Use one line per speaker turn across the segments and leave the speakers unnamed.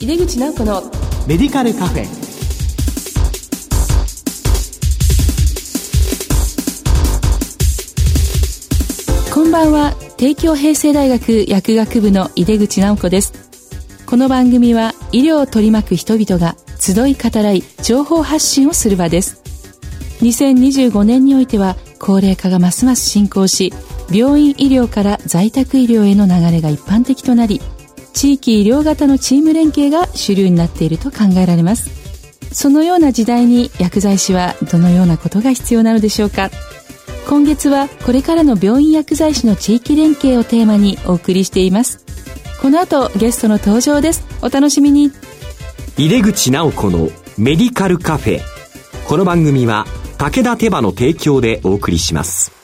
井出口直子の
メディカルカフェ。
こんばんは。帝京平成大学薬学部の井出口直子です。この番組は医療を取り巻く人々が集い語らい情報発信をする場です。2025年においては高齢化がますます進行し病院医療から在宅医療への流れが一般的となり地域医療型のチーム連携が主流になっていると考えられます。そのような時代に薬剤師はどのようなことが必要なのでしょうか。今月はこれからの病院薬剤師の地域連携をテーマにお送りしています。この後ゲストの登場です。お楽しみに。
入れ口直子のメディカルカフェ。この番組は武田手羽の提供でお送りします。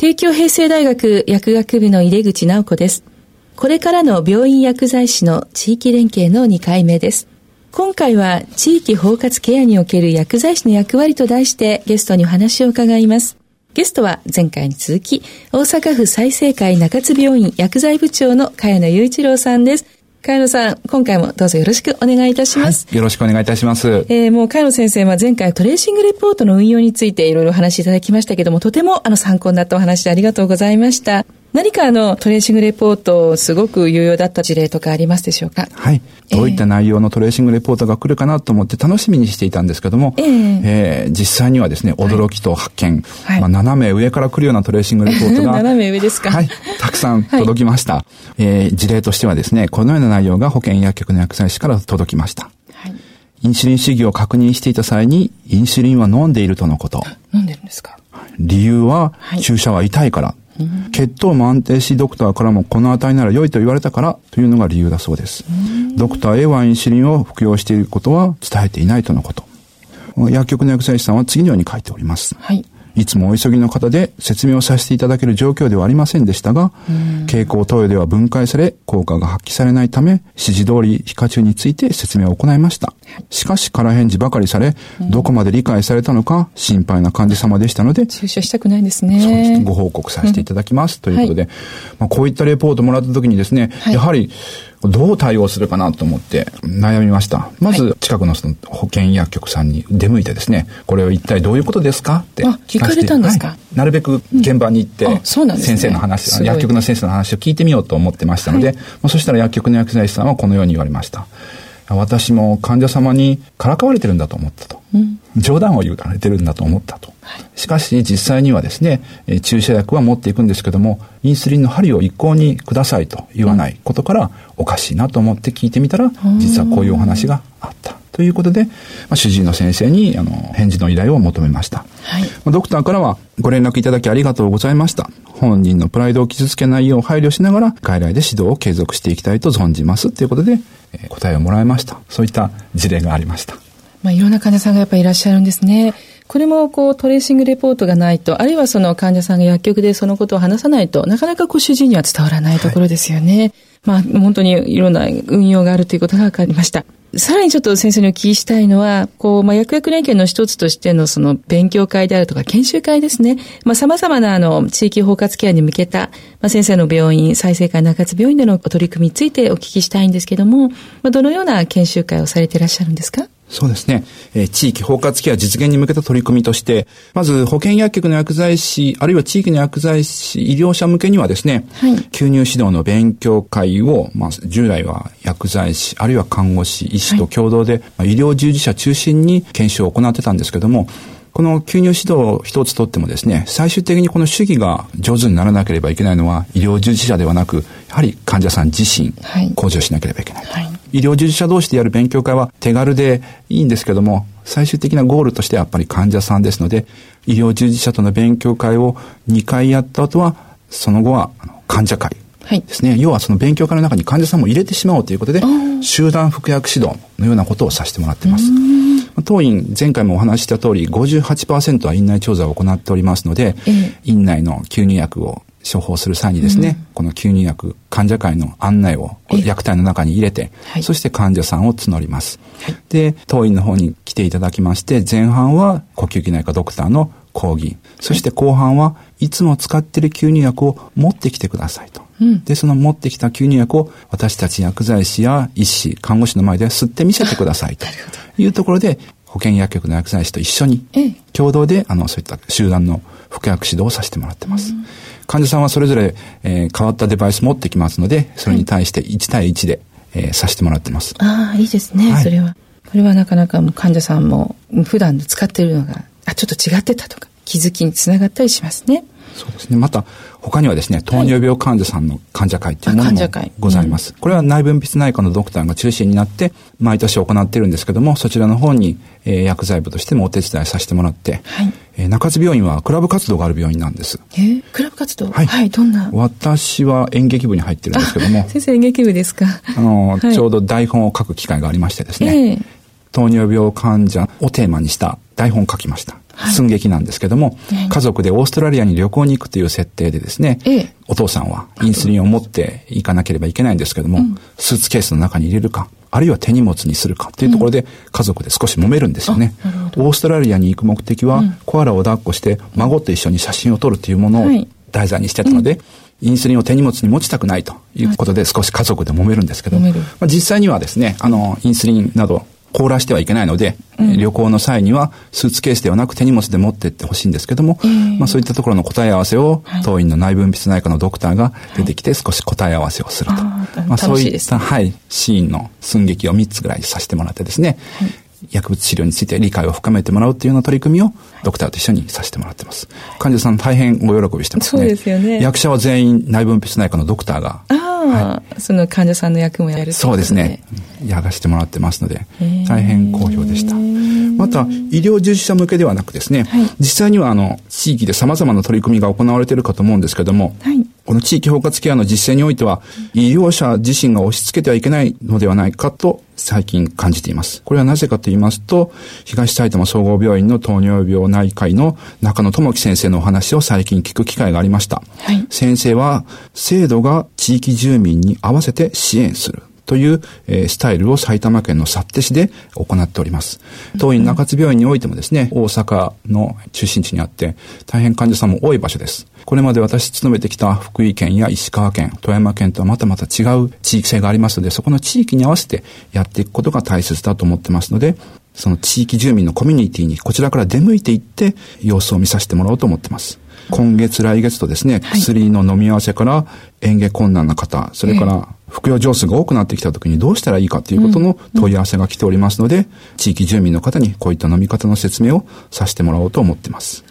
帝京平成大学薬学部の井出口直子です。これからの病院薬剤師の地域連携の2回目です。今回は地域包括ケアにおける薬剤師の役割と題してゲストにお話を伺います。ゲストは前回に続き、大阪府済生会中津病院薬剤部長の茅野雄一郎さんです。茅野さん、今回もどうぞよろしくお願いいたします。
はい、よろしくお願いいたします。
えー、もう茅野先生は前回トレーシングレポートの運用についていろいろお話しいただきましたけども、とてもあの参考になったお話でありがとうございました。何かあのトレーシングレポートすごく有用だった事例とかありますでしょうか？
はい。どういった内容のトレーシングレポートが来るかなと思って楽しみにしていたんですけども、えー、えー、実際にはですね、驚きと発見、はい、まあ、斜め上から来るようなトレーシングレポートが、
斜め上ですか？
はい。たくさん届きました、はい、えー、事例としてはですね、このような内容が保険薬局の薬剤師から届きました。はい。インシュリン主義を確認していた際に、インシュリンは飲んでいるとのこと。
飲んでるんですか？
理由は、注射は痛いから。血糖も安定し、ドクターからもこの値なら良いと言われたからというのが理由だそうです。ドクター A はインシュリンを服用していることは伝えていないとのこと。薬局の薬剤師さんは次のように書いております。はい。いつもお急ぎの方で説明をさせていただける状況ではありませんでしたが、経口投与では分解され、効果が発揮されないため、指示通り皮下中について説明を行いました。しかし、空返事ばかりされ、どこまで理解されたのか心配な患者様でしたので、
注射したくないですね。
ご報告させていただきます。ということで、はい、まあ、こういったレポートもらった時にですね、はい、やはり、どう対応するかなと思って悩みました。まず、近くのその保健薬局さんに出向いてですね、これは一体どういうことですか？って
聞かれたんですか、はい、
なるべく現場に行って、うんね、先生の話、薬局の先生の話を聞いてみようと思ってましたので、はい、まあ、そしたら薬局の薬剤師さんはこのように言われました。私も患者様にからかわれてるんだと思ったと。うん、冗談を言われてるんだと思ったと。しかし実際にはですね、注射薬は持っていくんですけども、インスリンの針を一向にくださいと言わないことから、おかしいなと思って聞いてみたら、実はこういうお話があった。ということで、まあ、主治医の先生にあの返事の依頼を求めました。はい、ドクターからはご連絡いただきありがとうございました。本人のプライドを傷つけないよう配慮しながら外来で指導を継続していきたいと存じますということで、えー、答えをもらいました。そういった事例がありました。
まあ、いろんな患者さんがやっぱりいらっしゃるんですね。これもこうトレーシングレポートがないと、あるいはその患者さんが薬局でそのことを話さないとなかなかこう主治医には伝わらないところですよね。はい、まあ本当にいろんな運用があるということが分かりました。さらにちょっと先生にお聞きしたいのは、こう、まあ、薬薬連携の一つとしてのその勉強会であるとか研修会ですね。まあ、様々なあの、地域包括ケアに向けた、まあ、先生の病院、再生会中津病院での取り組みについてお聞きしたいんですけども、まあ、どのような研修会をされていらっしゃるんですか？
そうですね。えー、地域包括ケア実現に向けた取り組みとして、まず保健薬局の薬剤師、あるいは地域の薬剤師、医療者向けにはですね、はい、吸入指導の勉強会を、まあ、従来は薬剤師、あるいは看護師、医師と共同で、はい、まあ、医療従事者中心に研修を行ってたんですけども、この吸入指導一つとってもですね、最終的にこの主義が上手にならなければいけないのは医療従事者ではなく、やはり患者さん自身、向上しなければいけない。はい、医療従事者同士でやる勉強会は手軽でいいんですけども、最終的なゴールとしてはやっぱり患者さんですので、医療従事者との勉強会を2回やった後は、その後は、患者会ですね、はい、要はその勉強会の中に患者さんも入れてしまおうということで、集団服薬指導のようなことをさせてもらってます。当院、前回もお話しした通り、58%は院内調査を行っておりますので、ええ、院内の吸入薬を処方する際にですね、うん、この吸入薬、患者会の案内を薬体の中に入れて、はい、そして患者さんを募ります。はい、で、当院の方に来ていただきまして、前半は呼吸器内科ドクターの講義、そして後半はいつも使っている吸入薬を持ってきてくださいと。うん、で、その持ってきた吸入薬を私たち薬剤師や医師、看護師の前で吸ってみせてくださいと。いうところで、保健薬局の薬剤師と一緒に、共同で、あの、そういった集団の服薬指導をさせてもらってます。うん患者さんはそれぞれ、えー、変わったデバイス持ってきますので、それに対して1対1で、えー、させてもらってます。
ああ、いいですね、はい、それは。これはなかなか患者さんも普段使っているのが、あ、ちょっと違ってたとか、気づきにつながったりしますね。
そうですね。また、他にはですね、糖尿病患者さんの患者会っていうものもございます。これは内分泌内科のドクターが中心になって、毎年行っているんですけども、そちらの方に、えー、薬剤部としてもお手伝いさせてもらって、はい、えー、中津病院はクラブ活動がある病院なんです。
えー、クラブ活動？はい、はい、どんな？
私は演劇部に入ってるんですけども。
先生演劇部ですか？
あの、はい、ちょうど台本を書く機会がありましてですね、えー、糖尿病患者をテーマにした台本を書きました。寸劇なんですけども、はい、家族でオーストラリアに旅行に行くという設定でですね、ええ、お父さんはインスリンを持っていかなければいけないんですけども、うん、スーツケースの中に入れるか、あるいは手荷物にするか。っていうところで家族で少し揉めるんですよね。うん、オーストラリアに行く目的は、うん、コアラを抱っこして孫と一緒に写真を撮るというものを題材にしてたので、はいインスリンを手荷物に持ちたくないということで少し家族で揉めるんですけど、まあ、実際にはですね、あの、インスリンなど凍らしてはいけないので、うん、旅行の際にはスーツケースではなく手荷物で持ってってほしいんですけども、えー、まあそういったところの答え合わせを、はい、当院の内分泌内科のドクターが出てきて少し答え合わせをすると。はい、まあそういった、はい、シーンの寸劇を3つぐらいさせてもらってですね、はい薬物治療について理解を深めてもらうっていうような取り組みをドクターと一緒にさせてもらってます。患者さん大変ご喜びしてますね。
そうですよね。
役者は全員内分泌内科のドクターが。
ああ、はい、その患者さんの役もやる
そうですね。やらせてもらってますので、大変好評でした。また、医療従事者向けではなくですね、はい、実際にはあの、地域で様々な取り組みが行われているかと思うんですけども、はいこの地域包括ケアの実践においては、医療者自身が押し付けてはいけないのではないかと最近感じています。これはなぜかと言いますと、東埼玉総合病院の糖尿病内科医の中野智樹先生のお話を最近聞く機会がありました。はい、先生は、制度が地域住民に合わせて支援する。という、えー、スタイルを埼玉県の幸手市で行っております。当院中津病院においてもですね、大阪の中心地にあって、大変患者さんも多い場所です。これまで私勤めてきた福井県や石川県、富山県とはまたまた違う地域性がありますので、そこの地域に合わせてやっていくことが大切だと思ってますので、その地域住民のコミュニティにこちらから出向いていって様子を見させてもらおうと思ってます。今月来月とですね、薬の飲み合わせから嚥下困難な方、それから服用上数が多くなってきた時にどうしたらいいかということの問い合わせが来ておりますので、地域住民の方にこういった飲み方の説明をさせてもらおうと思ってます。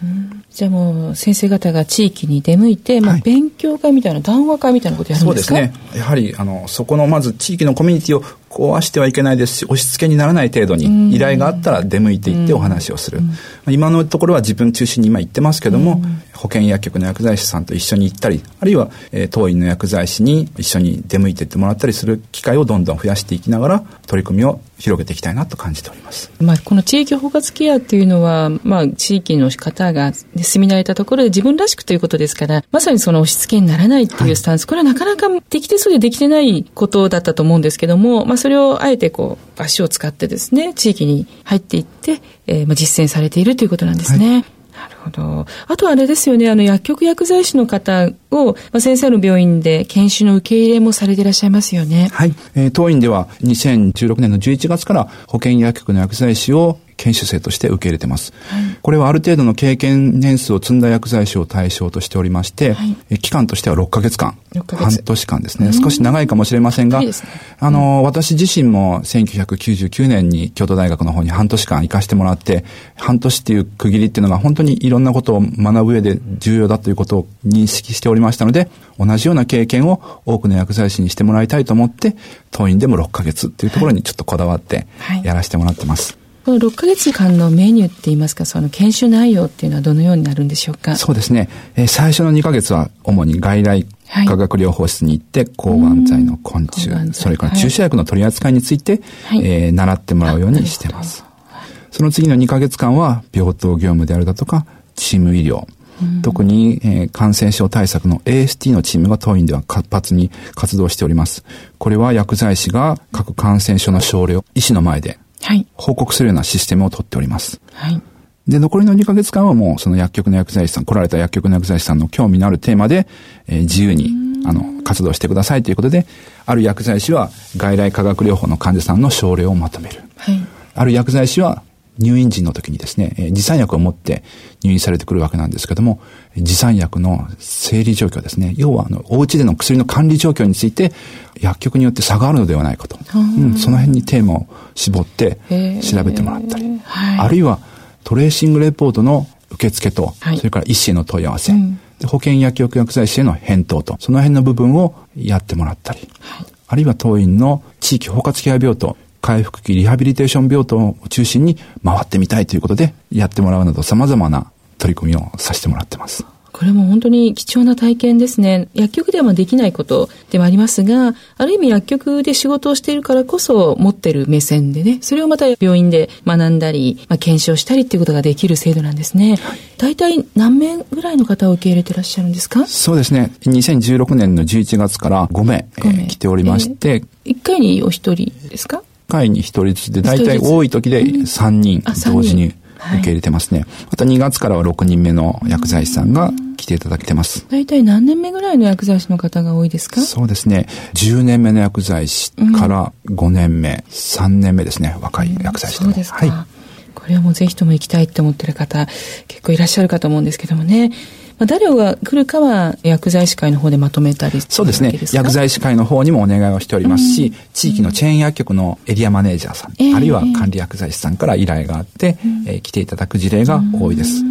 じゃあもう先生方が地域に出向いて、まあ、勉強会みたいな、談話会みたいなことやるんですか？
そうですね。やはり、あの、そこのまず地域のコミュニティを壊してはいけないですし、押し付けにならない程度に依頼があったら出向いていってお話をする。今のところは自分中心に今言ってますけども、保健薬局の薬剤師さんと一緒に行ったり、あるいは、えー、当院の薬剤師に一緒に出向いていってもらったりする機会をどんどん増やしていきながら、取り組みを広げていきたいなと感じております。
まあ、この地域包括ケアっていうのは、まあ、地域の方が住み慣れたところで自分らしくということですから、まさにその押し付けにならないっていうスタンス、はい、これはなかなかできてそうでできてないことだったと思うんですけども、まあ、それをあえてこう、足を使ってですね、地域に入っていって、えー、まあ実践されているということなんですね。はいほど。あとあれですよね、あの薬局薬剤師の方を、まあ、先生の病院で研修の受け入れもされていらっしゃいますよね。
はい。えー、当院では2016年の11月から保健薬局の薬剤師を研修生として受け入れてます。はい、これはある程度の経験年数を積んだ薬剤師を対象としておりまして、はい、期間としては6ヶ月間、半年間ですね。少し長いかもしれませんが、ね、あの、私自身も1999年に京都大学の方に半年間行かしてもらって、半年っていう区切りっていうのが本当にいろんなことを学ぶ上で重要だということを認識しておりましたので、同じような経験を多くの薬剤師にしてもらいたいと思って、当院でも6ヶ月っていうところにちょっとこだわってやらせてもらってます。
この6ヶ月間のメニューって言いますか、その研修内容っていうのはどのようになるんでしょうか？
そうですね。えー、最初の2ヶ月は主に外来化学療法室に行って、抗がん剤の昆虫、それから注射薬の取り扱いについて、はい、えー、習ってもらうようにしてます。その次の2ヶ月間は、病棟業務であるだとか、チーム医療、特に、えー、感染症対策の AST のチームが当院では活発に活動しております。これは薬剤師が各感染症の症例を医師の前で報告するようなシステムをとっております。はい。で、残りの2ヶ月間はもうその薬局の薬剤師さん、来られた薬局の薬剤師さんの興味のあるテーマで、えー、自由に、あの、活動してくださいということで、ある薬剤師は外来化学療法の患者さんの症例をまとめる。はい。ある薬剤師は入院時の時にですね、えー、持参薬を持って入院されてくるわけなんですけども、持参薬の整理状況ですね。要は、あの、お家での薬の管理状況について、薬局によって差があるのではないかと。うん、その辺にテーマを絞って調べてもらったり、はい、あるいはトレーシングレポートの受付と、はい、それから医師への問い合わせ、うん、保険薬局薬剤師への返答と、その辺の部分をやってもらったり、はい、あるいは当院の地域包括ケア病棟、回復期リハビリテーション病棟を中心に回ってみたいということでやってもらうなど様々な取り組みをさせてもらってます。
これも本当に貴重な体験ですね。薬局ではできないことではありますが、ある意味薬局で仕事をしているからこそ持ってる目線でね、それをまた病院で学んだり、まあ、検証したりっていうことができる制度なんですね。大体何名ぐらいの方を受け入れてらっしゃるんですか？
そうですね。2016年の11月から5名、5名えー、来ておりまして、
えー、1回にお一人ですか
？1回に1人ずつで、大体多い時で3人同時に受け入れてますね。はい、また2月からは6人目の薬剤師さんが来ていただけてます。
大体何年目ぐらいの薬剤師の方が多いですか？
そうですね。10年目の薬剤師から5年目、うん、3年目ですね。若い薬剤師
でも。そうですか。はい。これはもうぜひとも行きたいって思ってる方、結構いらっしゃるかと思うんですけどもね。まあ、誰が来るかは薬剤師会の方でまとめたり
そうですね。薬剤師会の方にもお願いをしておりますし、うん、地域のチェーン薬局のエリアマネージャーさん、うん、あるいは管理薬剤師さんから依頼があって、えー、来ていただく事例が多いです。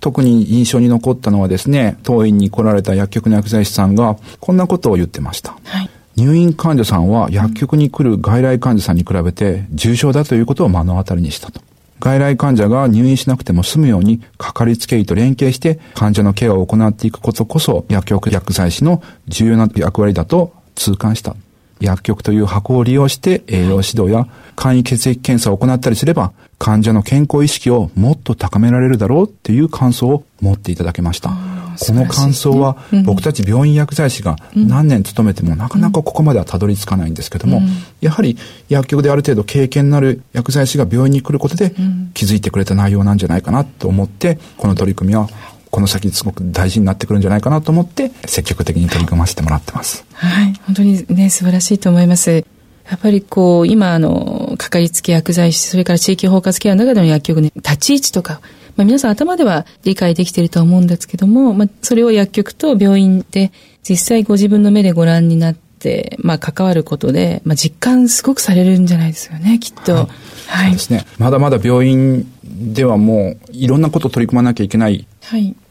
特に印象に残ったのはですね、当院に来られた薬局の薬剤師さんが、こんなことを言ってました。はい、入院患者さんは薬局に来る外来患者さんに比べて重症だということを目の当たりにしたと。外来患者が入院しなくても済むように、かかりつけ医と連携して患者のケアを行っていくことこそ、薬局薬剤師の重要な役割だと痛感した。薬局という箱を利用して栄養指導や簡易血液検査を行ったりすれば、患者の健康意識をもっと高められるだろうっていう感想を持っていただけました。この感想は、僕たち病院薬剤師が何年勤めてもなかなかここまではたどり着かないんですけども、やはり薬局である程度経験のある薬剤師が病院に来ることで気づいてくれた内容なんじゃないかなと思って、この取り組みはこの先すごく大事になってくるんじゃないかなと思って積極的に取り組ませてもらってます。
はい、本当にね素晴らしいと思います。やっぱりこう、今、あの、かかりつけ薬剤師、それから地域包括ケアの中での薬局ね、立ち位置とか、まあ皆さん頭では理解できていると思うんですけども、まあそれを薬局と病院で実際ご自分の目でご覧になって、まあ関わることで、まあ実感すごくされるんじゃないですよね、きっと。はい。
はい、そうですね。まだまだ病院ではもういろんなことを取り組まなきゃいけない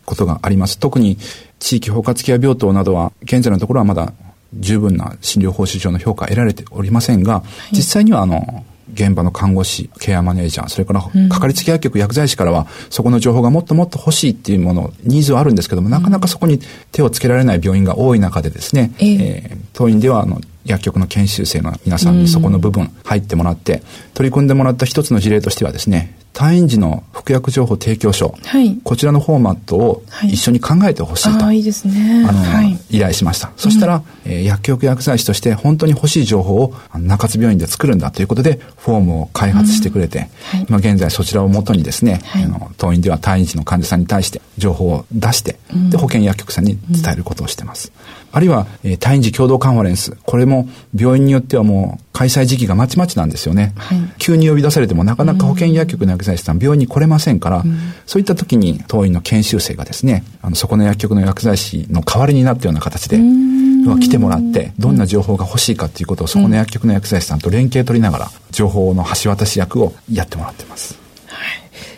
ことがあります。特に地域包括ケア病棟などは現在のところはまだ十分な診療報酬上の評価を得られておりませんが、はい、実際にはあの、現場の看護師、ケアマネージャー、それからかかりつけ薬局、薬剤師からは、そこの情報がもっともっと欲しいっていうもの、ニーズはあるんですけども、なかなかそこに手をつけられない病院が多い中でですね、えー、えー、当院ではあの薬局の研修生の皆さんにそこの部分入ってもらって、取り組んでもらった一つの事例としてはですね、退院時の服薬情報提供書、はい、こちらのフォーマットを一緒に考えてほしいと、
はい、いいですね。あの、
はい、依頼しました。そしたら、うん、えー、薬局薬剤師として本当に欲しい情報を中津病院で作るんだということで、フォームを開発してくれて、うん。はい、まあ現在そちらをもとにですね、はい、あの当院では退院時の患者さんに対して情報を出して、うん、で保健薬局さんに伝えることをしてます。あるいは、えー、退院時共同カンファレンス。これも病院によってはもう開催時期がまちまちなんですよね。はい、急に呼び出されてもなかなか保健薬局の薬剤師さん病院に来れませんから、うん、そういった時に当院の研修生がですね、あのそこの薬局の薬剤師の代わりになったような形で、来てもらって、どんな情報が欲しいかということをそこの薬局の薬剤師さんと連携取りながら、情報の橋渡し役をやってもらってます。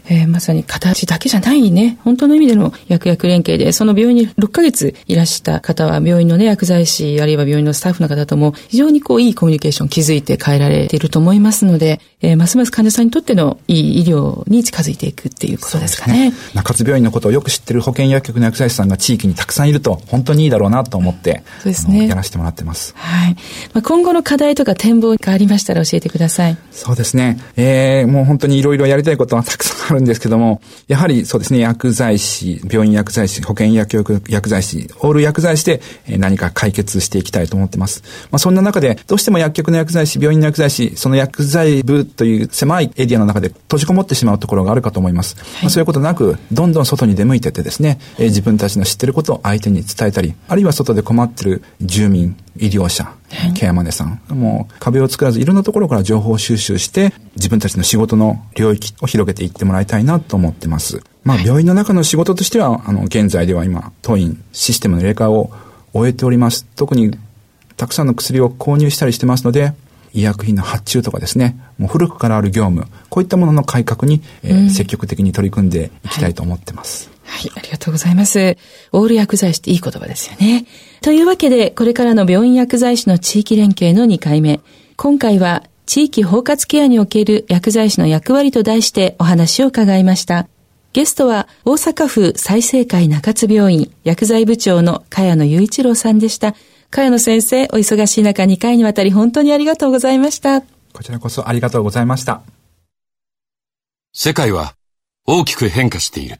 えー、まさに形だけじゃないね、本当の意味での薬薬連携で、その病院に6ヶ月いらした方は、病院のね、薬剤師、あるいは病院のスタッフの方とも、非常にこう、いいコミュニケーションを築いて変えられていると思いますので、えー、ますます患者さんにとってのいい医療に近づいていくっていうことですかね。ね
中津病院のことをよく知ってる保健薬局の薬剤師さんが地域にたくさんいると、本当にいいだろうなと思って、そうですね。やらせてもらってます。
はい。まあ、今後の課題とか展望がありましたら教えてください。
そうですね。えー、もう本当にいろいろやりたいことはたくさんあるんですけども、やはりそうですね、薬剤師、病院薬剤師、保健薬局薬剤師、オール薬剤師で何か解決していきたいと思ってます。まあ、そんな中で、どうしても薬局の薬剤師、病院の薬剤師、その薬剤部という狭いエリアの中で閉じこもってしまうところがあるかと思います。はい、まあ、そういうことなく、どんどん外に出向いてってですね、えー、自分たちの知ってることを相手に伝えたり、あるいは外で困ってる住民、医療者、ケアマネさん、もう壁を作らずいろんなところから情報収集して、自分たちの仕事の領域を広げていってもらいたいなと思ってます。まあ、病院の中の仕事としては、あの、現在では今、当院システムの入れ替えを終えております。特に、たくさんの薬を購入したりしてますので、医薬品の発注とかですね、もう古くからある業務、こういったものの改革に、えー、積極的に取り組んでいきたいと思ってます。
はい、ありがとうございます。オール薬剤師っていい言葉ですよね。というわけで、これからの病院薬剤師の地域連携の2回目。今回は、地域包括ケアにおける薬剤師の役割と題してお話を伺いました。ゲストは、大阪府再生会中津病院薬剤部長の茅野雄一郎さんでした。茅野先生、お忙しい中2回にわたり本当にありがとうございました。
こちらこそありがとうございました。
世界は大きく変化している。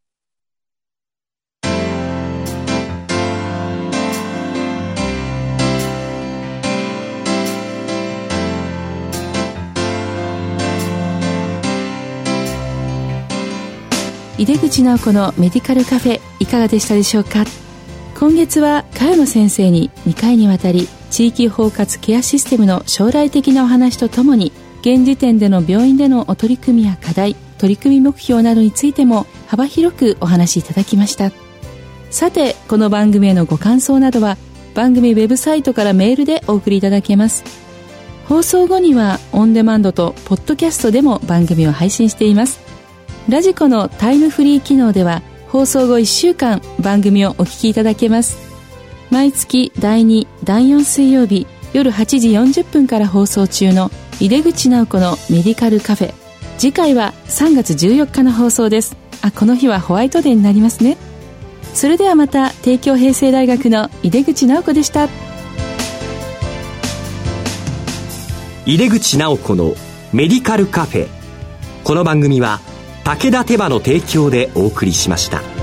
井出口直子のメディカルカフェいかがでしたでしょうか？今月は茅野先生に2回にわたり地域包括ケアシステムの将来的なお話とともに現時点での病院でのお取り組みや課題取り組み目標などについても幅広くお話しいただきました。さてこの番組へのご感想などは番組ウェブサイトからメールでお送りいただけます。放送後にはオンデマンドとポッドキャストでも番組を配信しています。ラジコのタイムフリー機能では放送後1週間番組をお聞きいただけます。毎月第2第4水曜日夜8時40分から放送中の井出口直子のメディカルカフェ。次回は3月14日の放送です。あこの日はホワイトデーになりますね。それではまた帝京平成大学の井出口直子でした。
井出口直子のメディカルカフェ。この番組は武田手羽の提供でお送りしました。